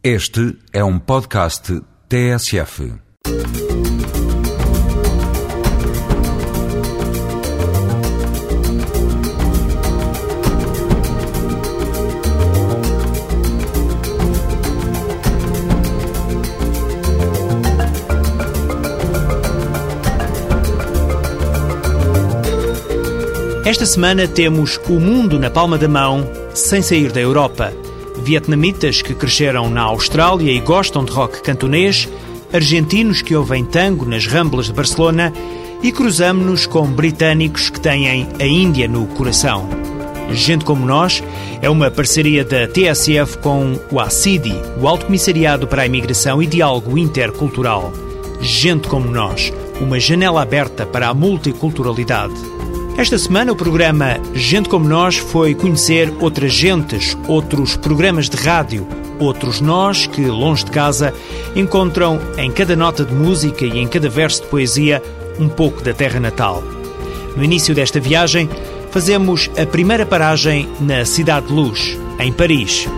Este é um podcast TSF. Esta semana temos o mundo na palma da mão, sem sair da Europa. Vietnamitas que cresceram na Austrália e gostam de rock cantonês, argentinos que ouvem tango nas ramblas de Barcelona e cruzamos-nos com britânicos que têm a Índia no coração. Gente como Nós é uma parceria da TSF com o ACIDI, o Alto Comissariado para a Imigração e Diálogo Intercultural. Gente como Nós, uma janela aberta para a multiculturalidade. Esta semana, o programa Gente Como Nós foi conhecer outras gentes, outros programas de rádio, outros nós que, longe de casa, encontram em cada nota de música e em cada verso de poesia um pouco da terra natal. No início desta viagem, fazemos a primeira paragem na Cidade de Luz, em Paris.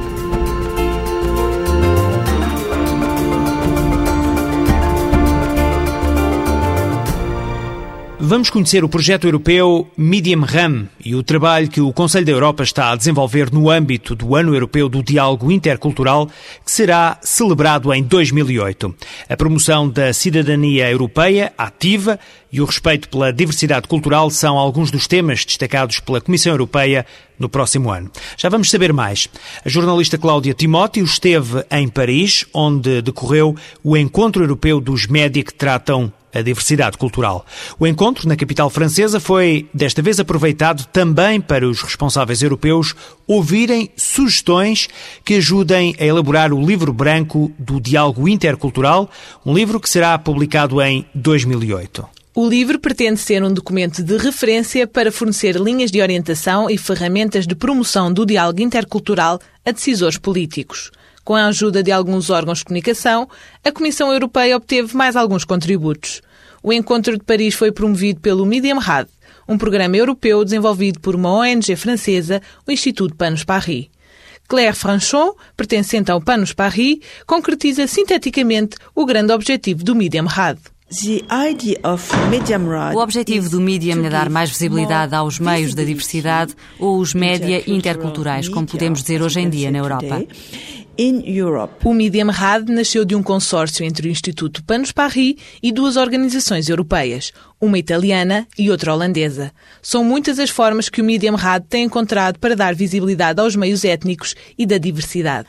Vamos conhecer o projeto europeu Medium RAM e o trabalho que o Conselho da Europa está a desenvolver no âmbito do Ano Europeu do Diálogo Intercultural, que será celebrado em 2008. A promoção da cidadania europeia ativa e o respeito pela diversidade cultural são alguns dos temas destacados pela Comissão Europeia no próximo ano. Já vamos saber mais. A jornalista Cláudia Timóteo esteve em Paris, onde decorreu o Encontro Europeu dos Média que tratam a diversidade cultural. O encontro na capital francesa foi, desta vez, aproveitado também para os responsáveis europeus ouvirem sugestões que ajudem a elaborar o livro branco do diálogo intercultural, um livro que será publicado em 2008. O livro pretende ser um documento de referência para fornecer linhas de orientação e ferramentas de promoção do diálogo intercultural a decisores políticos. Com a ajuda de alguns órgãos de comunicação, a Comissão Europeia obteve mais alguns contributos. O encontro de Paris foi promovido pelo Medium Rad, um programa europeu desenvolvido por uma ONG francesa, o Instituto Panos Paris. Claire Franchon, pertencente ao Panos Paris, concretiza sinteticamente o grande objetivo do Medium Rad. O objetivo do Medium é dar mais visibilidade aos meios da diversidade ou os média interculturais, como podemos dizer hoje em dia na Europa. O Medium Rad nasceu de um consórcio entre o Instituto Panos Paris e duas organizações europeias, uma italiana e outra holandesa. São muitas as formas que o Medium Rad tem encontrado para dar visibilidade aos meios étnicos e da diversidade.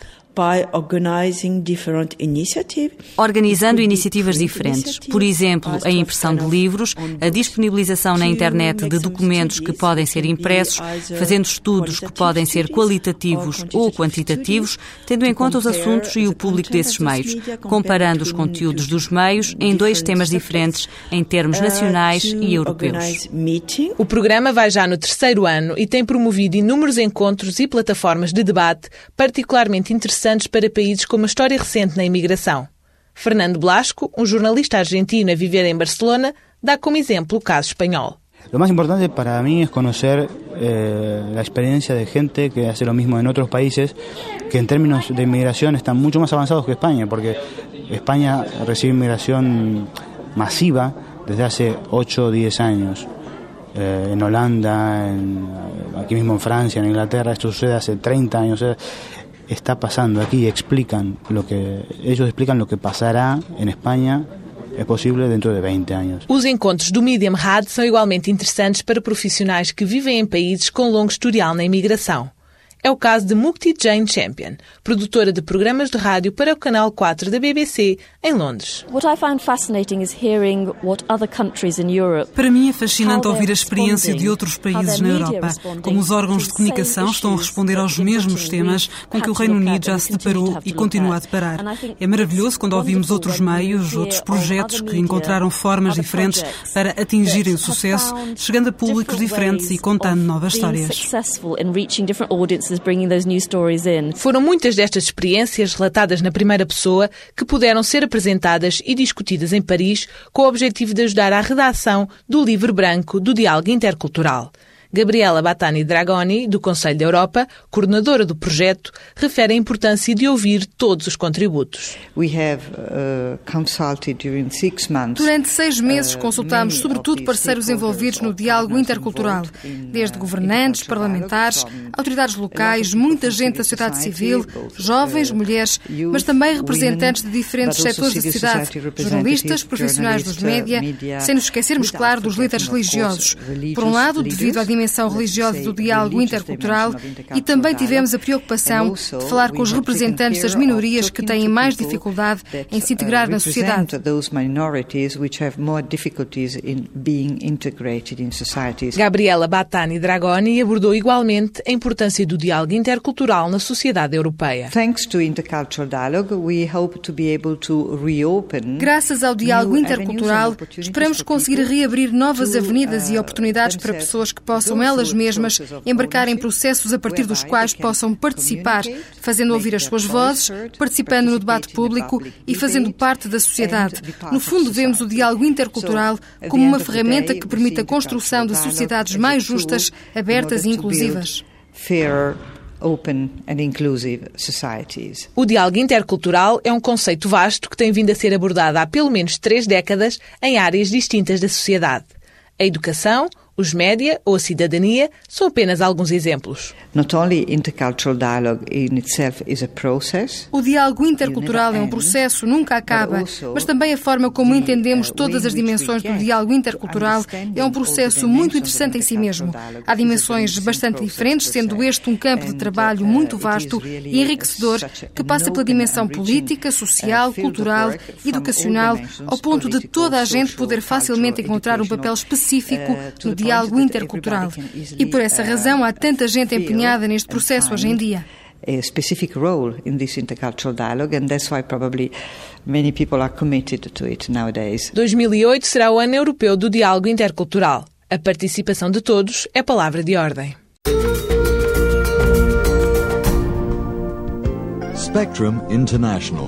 Organizando iniciativas diferentes. Por exemplo, a impressão de livros, a disponibilização na internet de documentos que podem ser impressos, fazendo estudos que podem ser qualitativos ou quantitativos, tendo em conta os assuntos e o público desses meios, comparando os conteúdos dos meios em dois temas diferentes, em termos nacionais e europeus. O programa vai já no terceiro ano e tem promovido inúmeros encontros e plataformas de debate particularmente interessantes para países com uma história recente na imigração. Fernando Blasco, um jornalista argentino a viver em Barcelona, dá como exemplo o caso espanhol. Lo más importante para mí es conocer eh, la experiencia de gente que hace lo mismo en otros países que en términos de inmigración están mucho más avanzados que España, porque España recibe inmigración masiva desde hace 8 o 10 años. Eh, en Holanda, en, aquí mismo en Francia, en Inglaterra, esto sucede hace 30 años. Está pasando aquí, explican lo que ellos explican lo que pasará en España é possível dentro de 20 anos. Os encontros do Medium Rad são igualmente interessantes para profissionais que vivem em países com longo historial na imigração. É o caso de Mukti Jane Champion, produtora de programas de rádio para o canal 4 da BBC em Londres. Para mim é fascinante ouvir a experiência de outros países na Europa, como os órgãos de comunicação estão a responder aos mesmos temas com que o Reino Unido já se deparou e continua a deparar. É maravilhoso quando ouvimos outros meios, outros projetos que encontraram formas diferentes para atingirem o sucesso, chegando a públicos diferentes e contando novas histórias. Foram muitas destas experiências relatadas na primeira pessoa que puderam ser apresentadas e discutidas em Paris com o objetivo de ajudar à redação do livro branco do diálogo intercultural. Gabriela Batani Dragoni, do Conselho da Europa, coordenadora do projeto, refere a importância de ouvir todos os contributos. Uh, Durante seis meses uh, consultámos sobretudo parceiros envolvidos no diálogo intercultural, desde governantes, parlamentares, autoridades locais, muita gente da sociedade civil, jovens, mulheres, mas também representantes de diferentes setores da sociedade, jornalistas, profissionais dos média, sem nos esquecermos, claro, dos líderes religiosos. Por um lado, devido à dimensão religiosa do diálogo intercultural, e também tivemos a preocupação de falar com os representantes das minorias que têm mais dificuldade em se integrar na sociedade. Gabriela Batani Dragoni abordou igualmente a importância do diálogo intercultural na sociedade europeia. Graças ao diálogo intercultural, esperamos conseguir reabrir novas avenidas e oportunidades para pessoas que possam elas mesmas embarcar em processos a partir dos quais possam participar, fazendo ouvir as suas vozes, participando no debate público e fazendo parte da sociedade. No fundo, vemos o diálogo intercultural como uma ferramenta que permite a construção de sociedades mais justas, abertas e inclusivas. Open and inclusive societies. O diálogo intercultural é um conceito vasto que tem vindo a ser abordado há pelo menos três décadas em áreas distintas da sociedade. A educação, os média ou a cidadania são apenas alguns exemplos. O diálogo intercultural é um processo, nunca acaba, mas também a forma como entendemos uh, todas as dimensões do diálogo intercultural é um processo muito interessante em si mesmo. Há dimensões bastante diferentes, sendo este um campo de trabalho uh, muito vasto e enriquecedor que passa pela dimensão política, uh, social, cultural, educacional, ao ponto de toda a gente poder facilmente encontrar um papel específico no diálogo diálogo intercultural. E por essa razão há tanta gente empenhada neste processo hoje em dia. A specific role in this intercultural dialogue, and that's why probably many people are committed to it nowadays. 2008 será o ano europeu do diálogo intercultural. A participação de todos é palavra de ordem. Spectrum International,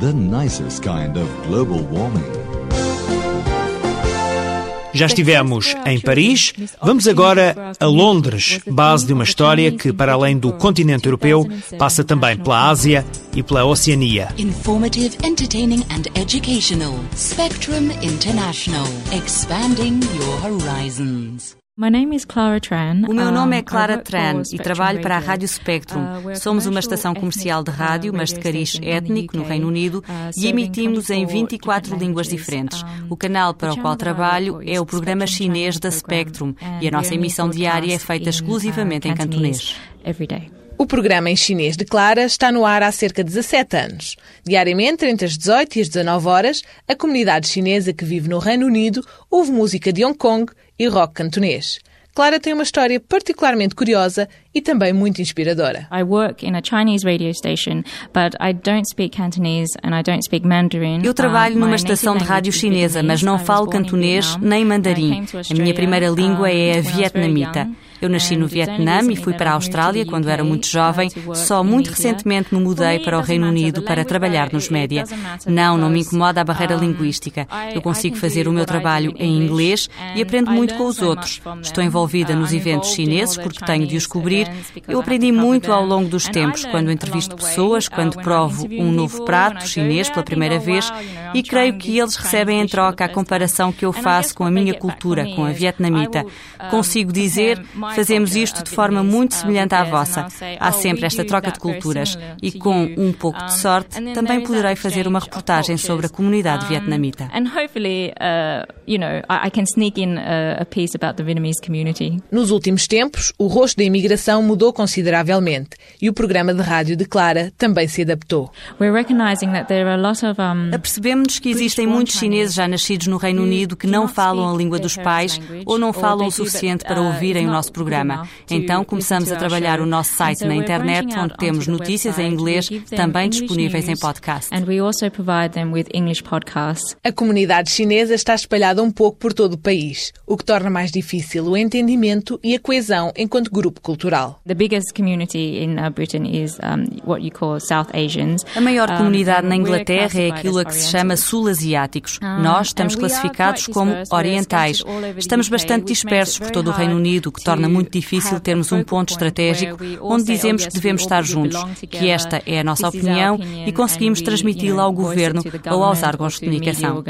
the nicest kind of global warming. Já estivemos em Paris, vamos agora a Londres, base de uma história que, para além do continente europeu, passa também pela Ásia e pela Oceania. Informative, entertaining and educational. Spectrum International. Expanding your horizons. O meu nome é Clara Tran e trabalho para a Rádio Spectrum. Uh, Somos uma estação comercial de rádio, mas de cariz étnico no Reino Unido uh, e emitimos em 24 línguas diferentes. O canal para o qual trabalho é o programa chinês da Spectrum e a nossa emissão diária é feita uh, exclusivamente em cantonês. O programa em chinês de Clara está no ar há cerca de 17 anos. Diariamente, entre as 18 e as 19 horas, a comunidade chinesa que vive no Reino Unido ouve música de Hong Kong e rock cantonês. Clara tem uma história particularmente curiosa e também muito inspiradora. Eu trabalho numa estação de rádio chinesa, mas não falo cantonês nem mandarim. A minha primeira língua é a vietnamita. Eu nasci no Vietnã e fui para a Austrália quando era muito jovem. Só muito recentemente me mudei para o Reino Unido para trabalhar nos média. Não, não me incomoda a barreira linguística. Eu consigo fazer o meu trabalho em inglês e aprendo muito com os outros. Estou envolvida nos eventos chineses porque tenho de os cobrir. Eu aprendi muito ao longo dos tempos, quando entrevisto pessoas, quando provo um novo prato chinês pela primeira vez e creio que eles recebem em troca a comparação que eu faço com a minha cultura, com a vietnamita. Consigo dizer, Fazemos isto de forma muito semelhante à vossa. Há sempre esta troca de culturas e, com um pouco de sorte, também poderei fazer uma reportagem sobre a comunidade vietnamita. Nos últimos tempos, o rosto da imigração mudou consideravelmente e o programa de rádio de Clara também se adaptou. Apercebemos-nos que existem muitos chineses já nascidos no Reino Unido que não falam a língua dos pais ou não falam o suficiente para ouvirem o nosso programa. Então começamos a trabalhar o nosso site na internet, onde temos notícias em inglês, também disponíveis em podcast. A comunidade chinesa está espalhada um pouco por todo o país, o que torna mais difícil o entendimento e a coesão enquanto grupo cultural. Portugal. A maior comunidade na Inglaterra é aquilo a que se chama sul-asiáticos. Nós estamos classificados como orientais. Estamos bastante dispersos por todo o Reino Unido, o que torna muito difícil termos um ponto estratégico onde dizemos que devemos estar juntos, que esta é a nossa opinião e conseguimos transmiti-la ao governo ou aos órgãos de comunicação.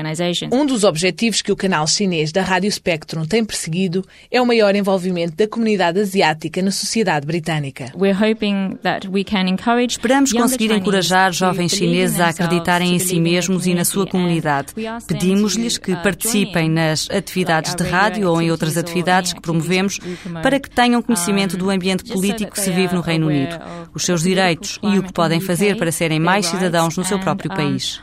Um dos objetivos que o canal chinês da Rádio Spectrum tem perseguido é o maior envolvimento da comunidade asiática na sociedade britânica. Esperamos conseguir encorajar jovens chineses a acreditarem em si mesmos e na sua comunidade. Pedimos-lhes que participem nas atividades de rádio ou em outras atividades que promovemos para que tenham conhecimento do ambiente político que se vive no Reino Unido, os seus direitos e o que podem fazer para serem mais cidadãos no seu próprio país.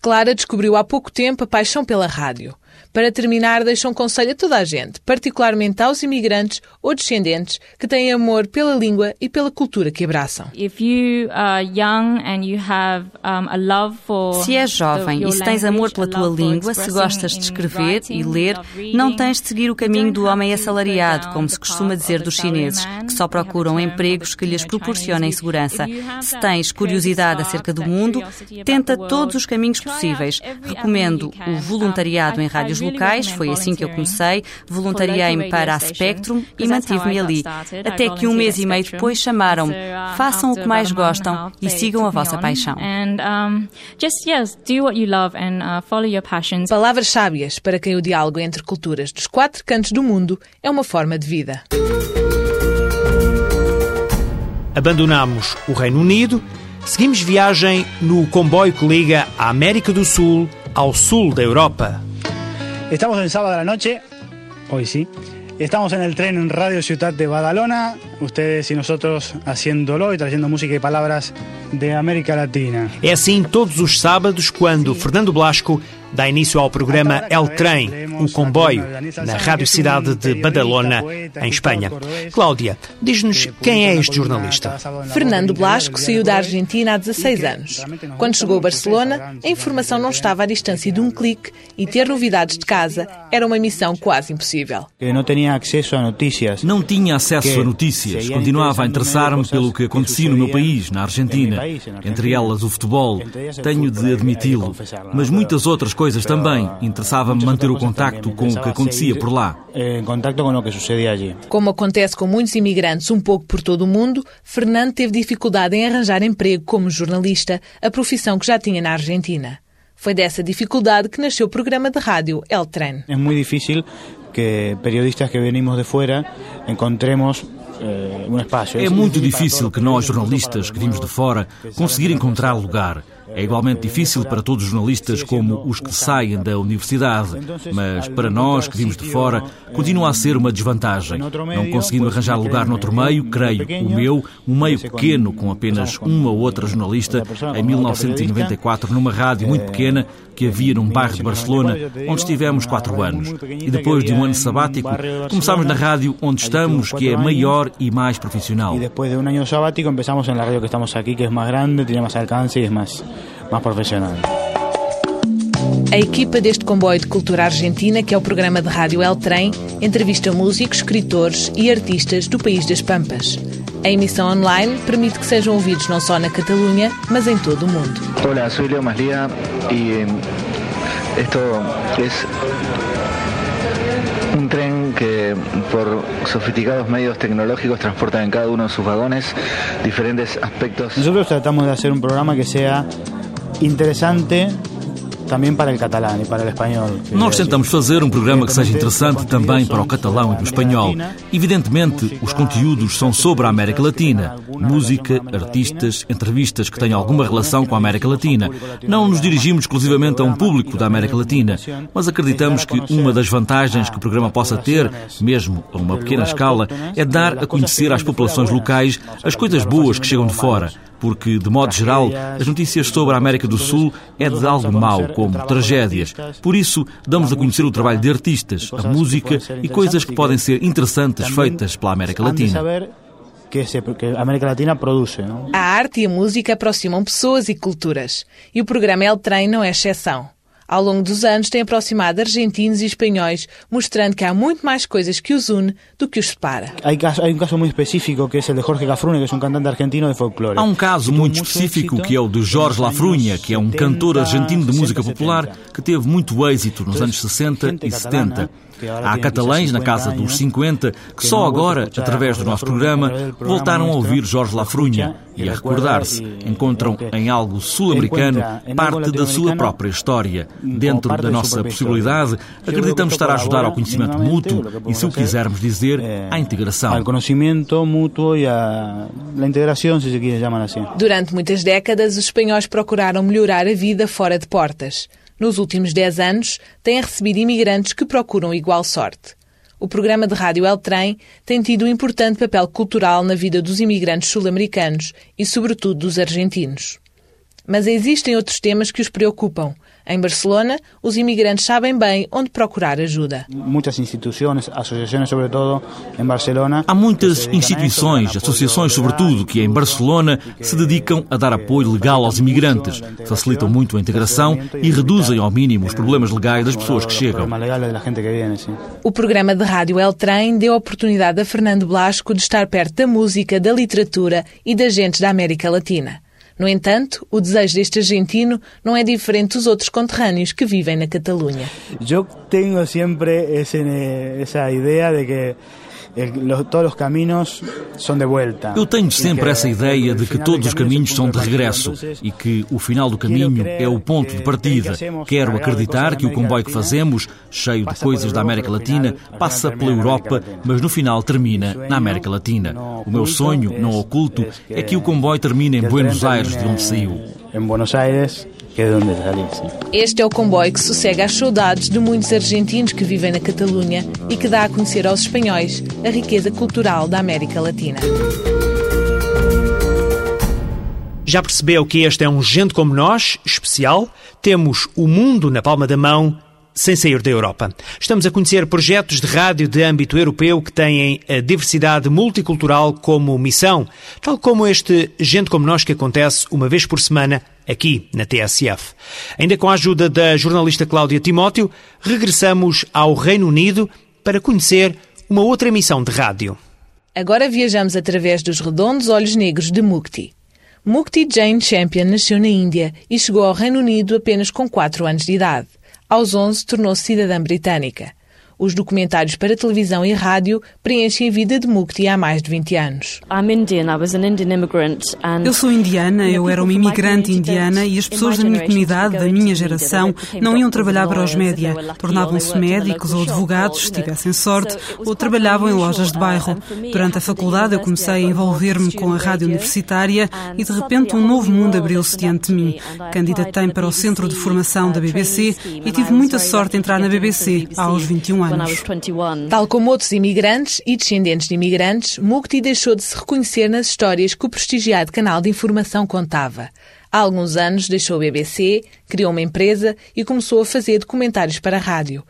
Clara descobriu há pouco tempo a paixão pela rádio. Para terminar, deixa um conselho a toda a gente, particularmente aos imigrantes ou descendentes que têm amor pela língua e pela cultura que abraçam. Se és jovem e se tens amor pela tua língua, se gostas de escrever e ler, não tens de seguir o caminho do homem assalariado, como se costuma dizer dos chineses, que só procuram empregos que lhes proporcionem segurança. Se tens curiosidade acerca do mundo, tenta todos os caminhos possíveis. Recomendo o voluntariado em locais, foi assim que eu comecei, voluntariei-me para a Spectrum e mantive-me ali. Até que um mês e meio depois chamaram-me. Façam o que mais gostam e sigam a vossa paixão. Palavras sábias para quem o diálogo entre culturas dos quatro cantos do mundo é uma forma de vida. Abandonamos o Reino Unido, seguimos viagem no comboio que liga a América do Sul ao sul da Europa. Estamos en sábado a la noche, hoy sí. Estamos en el tren en Radio Ciudad de Badalona, ustedes y nosotros haciéndolo y trayendo música y palabras de América Latina. É assim todos os sábados quando Fernando Blasco dá início ao programa El Trem, um comboio, na Rádio Cidade de Badalona, em Espanha. Cláudia, diz-nos quem é este jornalista. Fernando Blasco saiu da Argentina há 16 anos. Quando chegou a Barcelona, a informação não estava à distância de um clique e ter novidades de casa era uma missão quase impossível. Não tinha acesso a notícias. Não tinha acesso a notícias. Continuava a interessar-me pelo que acontecia no meu país, na Argentina. Entre elas o futebol. Tenho de admiti-lo. Mas muitas outras coisas coisas também. Interessava-me manter o contacto com o que acontecia por lá. Em contacto com o que sucedia ali. Como acontece com muitos imigrantes um pouco por todo o mundo, Fernando teve dificuldade em arranjar emprego como jornalista, a profissão que já tinha na Argentina. Foi dessa dificuldade que nasceu o programa de rádio El Tren. É muito difícil que periodistas que venimos de fora encontremos é muito difícil que nós, jornalistas que vimos de fora, conseguir encontrar lugar. É igualmente difícil para todos os jornalistas como os que saem da universidade, mas para nós que vimos de fora, continua a ser uma desvantagem. Não conseguindo arranjar lugar noutro meio, creio, o meu, um meio pequeno com apenas uma ou outra jornalista, em 1994, numa rádio muito pequena que havia num bairro de Barcelona, onde estivemos quatro anos. E depois de um ano sabático, começámos na rádio onde estamos, que é maior e mais profissional. E depois de um ano sabático, começamos na rádio que estamos aqui, que é mais grande, tem mais alcance e é mais mais profissional. A equipa deste comboio de cultura argentina, que é o programa de rádio El Trem, entrevista músicos, escritores e artistas do país das Pampas. A emissão online permite que sejam ouvidos não só na Catalunha, mas em todo o mundo. Olá, sou Leo Maslia e isto é que por sofisticados medios tecnológicos transporta em cada um de seus vagões diferentes aspectos. Nós tratamos de fazer um programa que seja interesante também para o catalão e para o espanhol. Nós tentamos fazer um programa que seja interessante também para o catalão e o espanhol. Evidentemente, os conteúdos são sobre a América Latina. Música, artistas, entrevistas que tenham alguma relação com a América Latina. Não nos dirigimos exclusivamente a um público da América Latina, mas acreditamos que uma das vantagens que o programa possa ter, mesmo a uma pequena escala, é dar a conhecer às populações locais as coisas boas que chegam de fora porque, de modo geral, as notícias sobre a América do Sul é de algo mau, como tragédias. Por isso, damos a conhecer o trabalho de artistas, a música e coisas que podem ser interessantes feitas pela América Latina que a América Latina produz. A arte e a música aproximam pessoas e culturas. E o programa El Trem não é exceção. Ao longo dos anos, tem aproximado argentinos e espanhóis, mostrando que há muito mais coisas que os une do que os separa. Há um caso muito específico que é o de Jorge Lafrune, que é um cantante argentino de folclore. Há um caso muito específico que é o de Jorge Lafrunha, que é um cantor argentino de música popular que teve muito êxito nos anos 60 e 70. Há catalães na casa dos 50 que só agora, através do nosso programa, voltaram a ouvir Jorge Lafrunha e a recordar-se. Encontram em algo sul-americano parte da sua própria história. Dentro da nossa possibilidade, acreditamos estar a ajudar ao conhecimento mútuo e, se o quisermos dizer, à integração. Ao conhecimento mútuo e à integração, se se quiser chamar assim. Durante muitas décadas, os espanhóis procuraram melhorar a vida fora de portas. Nos últimos 10 anos, têm recebido imigrantes que procuram igual sorte. O programa de rádio El Trem tem tido um importante papel cultural na vida dos imigrantes sul-americanos e, sobretudo, dos argentinos. Mas existem outros temas que os preocupam, em Barcelona, os imigrantes sabem bem onde procurar ajuda. Muitas instituições, associações, sobretudo em Barcelona. Há muitas instituições, associações, sobretudo, que em Barcelona se dedicam a dar apoio legal aos imigrantes, facilitam muito a integração e reduzem ao mínimo os problemas legais das pessoas que chegam. O programa de rádio El Trem deu a oportunidade a Fernando Blasco de estar perto da música, da literatura e das gentes da América Latina. No entanto, o desejo deste argentino não é diferente dos outros conterrâneos que vivem na Catalunha. Eu tenho sempre essa ideia de que todos os caminhos são de volta. Eu tenho sempre essa ideia de que todos os caminhos são de regresso e que o final do caminho é o ponto de partida. Quero acreditar que o comboio que fazemos, cheio de coisas da América Latina, passa pela Europa, mas no final termina na América Latina. O meu sonho, não oculto, é que o comboio termine em Buenos Aires, de onde saiu. Em Buenos Aires, Este é o comboio que sossega as saudades de muitos argentinos que vivem na Catalunha e que dá a conhecer aos espanhóis a riqueza cultural da América Latina. Já percebeu que este é um gente como nós, especial? Temos o mundo na palma da mão sem sair da Europa. Estamos a conhecer projetos de rádio de âmbito europeu que têm a diversidade multicultural como missão, tal como este Gente Como Nós que acontece uma vez por semana aqui na TSF. Ainda com a ajuda da jornalista Cláudia Timóteo, regressamos ao Reino Unido para conhecer uma outra missão de rádio. Agora viajamos através dos redondos olhos negros de Mukti. Mukti Jane Champion nasceu na Índia e chegou ao Reino Unido apenas com 4 anos de idade. Aos 11 tornou-se cidadã britânica. Os documentários para televisão e rádio preenchem a vida de Mukti há mais de 20 anos. Eu sou indiana, eu era uma imigrante indiana e as pessoas da minha comunidade, da minha geração, não iam trabalhar para os média. Tornavam-se médicos ou advogados, se tivessem sorte, ou trabalhavam em lojas de bairro. Durante a faculdade eu comecei a envolver-me com a rádio universitária e de repente um novo mundo abriu-se diante de mim. Candidatei para o Centro de Formação da BBC e tive muita sorte de entrar na BBC aos 21 anos anos. Tal como outros imigrantes e descendentes de imigrantes, Mukti deixou de se reconhecer nas histórias que o prestigiado canal de informação contava. Há alguns anos deixou o BBC, criou uma empresa e começou a fazer documentários para a rádio.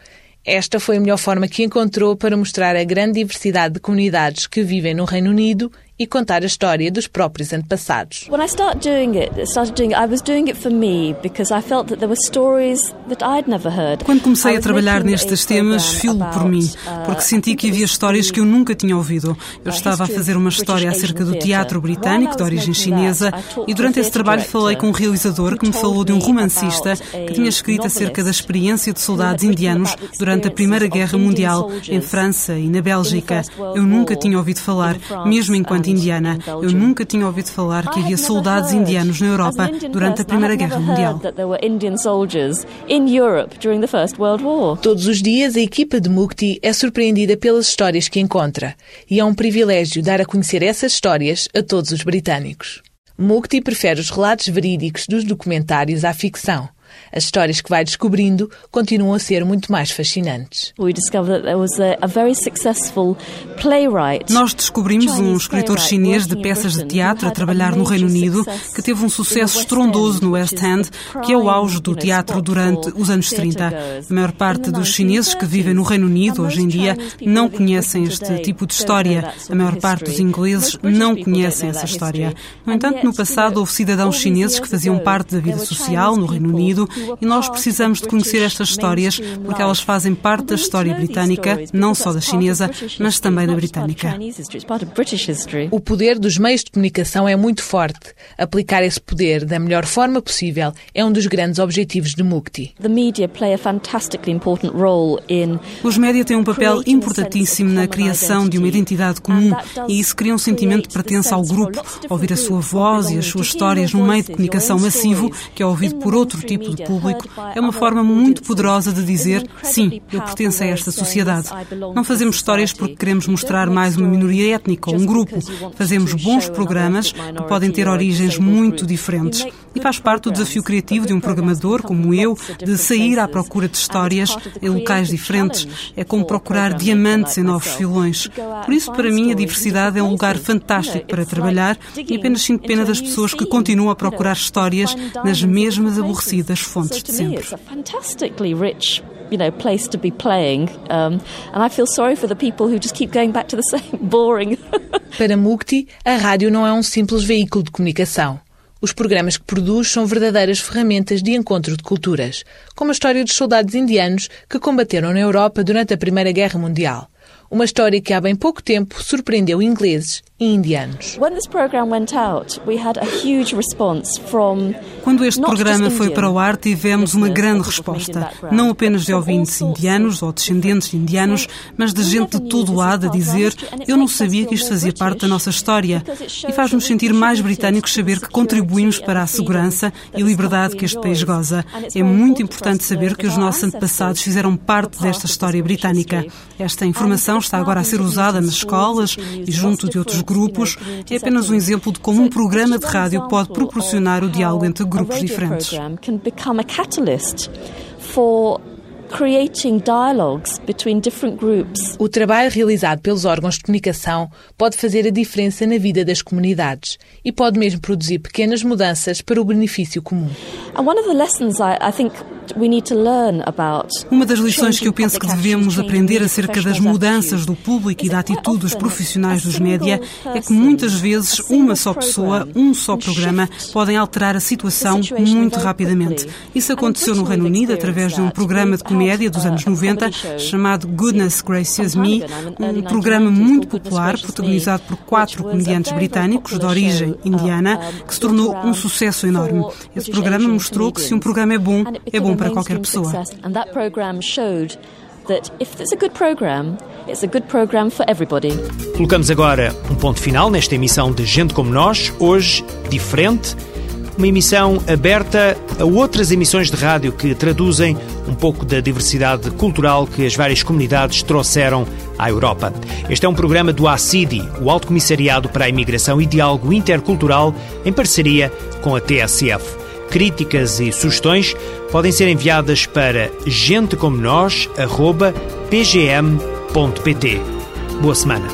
Esta foi a melhor forma que encontrou para mostrar a grande diversidade de comunidades que vivem no Reino Unido e contar a história dos próprios antepassados. When I started doing it, started doing it, I was doing it for me because I felt that there were stories that I'd never heard. Quando comecei a trabalhar nestes temas, filo por mim, uh, porque senti que havia histórias que eu nunca tinha ouvido. Eu estava a fazer uma história acerca do teatro britânico de origem chinesa e durante esse trabalho falei com um realizador que me falou de um romancista que tinha escrito acerca da experiência de soldados indianos durante a Primeira Guerra Mundial em França e na Bélgica. Eu nunca tinha ouvido falar, mesmo enquanto indiana. Eu nunca tinha ouvido falar que havia soldados indianos na Europa durante a Primeira Guerra Mundial. Todos os dias, a equipa de Mukti é surpreendida pelas histórias que encontra. E é um privilégio dar a conhecer essas histórias a todos os britânicos. Mukti prefere os relatos verídicos dos documentários à ficção. As histórias que vai descobrindo continuam a ser muito mais fascinantes. Nós descobrimos um escritor chinês de peças de teatro a trabalhar no Reino Unido que teve um sucesso estrondoso no West End, que é o auge do teatro durante os anos 30. A maior parte dos chineses que vivem no Reino Unido hoje em dia não conhecem este tipo de história. A maior parte dos ingleses não conhecem essa história. No entanto, no passado houve cidadãos chineses que faziam parte da vida social no Reino Unido e nós precisamos de conhecer estas histórias porque elas fazem parte da história britânica, não só da chinesa, mas também da britânica. O poder dos meios de comunicação é muito forte. Aplicar esse poder da melhor forma possível é um dos grandes objetivos de Mukti. Os média têm um papel importantíssimo na criação de uma identidade comum e isso cria um sentimento de pertença ao grupo. Ouvir a sua voz e as suas histórias num meio de comunicação massivo, que é ouvido por outro tipo de público, é uma forma muito poderosa de dizer sim, eu pertenço a esta sociedade. Não fazemos histórias porque queremos mostrar mais uma minoria étnica ou um grupo. Fazemos bons programas que podem ter origens muito diferentes. E faz parte do desafio criativo de um programador como eu de sair à procura de histórias em locais diferentes. É como procurar diamantes em novos filões. Por isso, para mim, a diversidade é um lugar fantástico para trabalhar e apenas sinto pena das pessoas que continuam a procurar histórias nas mesmas aborrecidas de sempre. you know, place to be playing. Um, and I feel sorry for the people who just keep going back to the same boring. Para Mukti, a rádio não é um simples veículo de comunicação. Os programas que produz são verdadeiras ferramentas de encontro de culturas, como a história dos soldados indianos que combateram na Europa durante a Primeira Guerra Mundial. Uma história que há bem pouco tempo surpreendeu ingleses e indianos. Quando este programa foi para o ar, tivemos uma grande resposta, não apenas de ouvintes indianos ou descendentes de indianos, mas de gente de todo lado a dizer: Eu não sabia que isto fazia parte da nossa história. E faz-nos sentir mais britânicos saber que contribuímos para a segurança e liberdade que este país goza. É muito importante saber que os nossos antepassados fizeram parte desta história britânica. Esta informação está agora a ser usada nas escolas e junto de outros grupos é apenas um exemplo de como um programa de rádio pode proporcionar o diálogo entre grupos diferentes. O trabalho realizado pelos órgãos de comunicação pode fazer a diferença na vida das comunidades e pode mesmo produzir pequenas mudanças para o benefício comum. And one of the lessons I, I think uma das lições que eu penso que devemos aprender acerca das mudanças do público e da atitude dos profissionais dos média é que muitas vezes uma só pessoa, um só programa, podem alterar a situação muito rapidamente. Isso aconteceu no Reino Unido através de um programa de comédia dos anos 90 chamado Goodness Gracious Me, um programa muito popular protagonizado por quatro comediantes britânicos de origem indiana que se tornou um sucesso enorme. Esse programa mostrou que se um programa é bom, é bom para qualquer pessoa. Colocamos agora um ponto final nesta emissão de Gente Como Nós, hoje diferente, uma emissão aberta a outras emissões de rádio que traduzem um pouco da diversidade cultural que as várias comunidades trouxeram à Europa. Este é um programa do ACIDI, o Alto Comissariado para a Imigração e Diálogo Intercultural, em parceria com a TSF críticas e sugestões podem ser enviadas para gentecomonós.pgm.pt. Boa semana.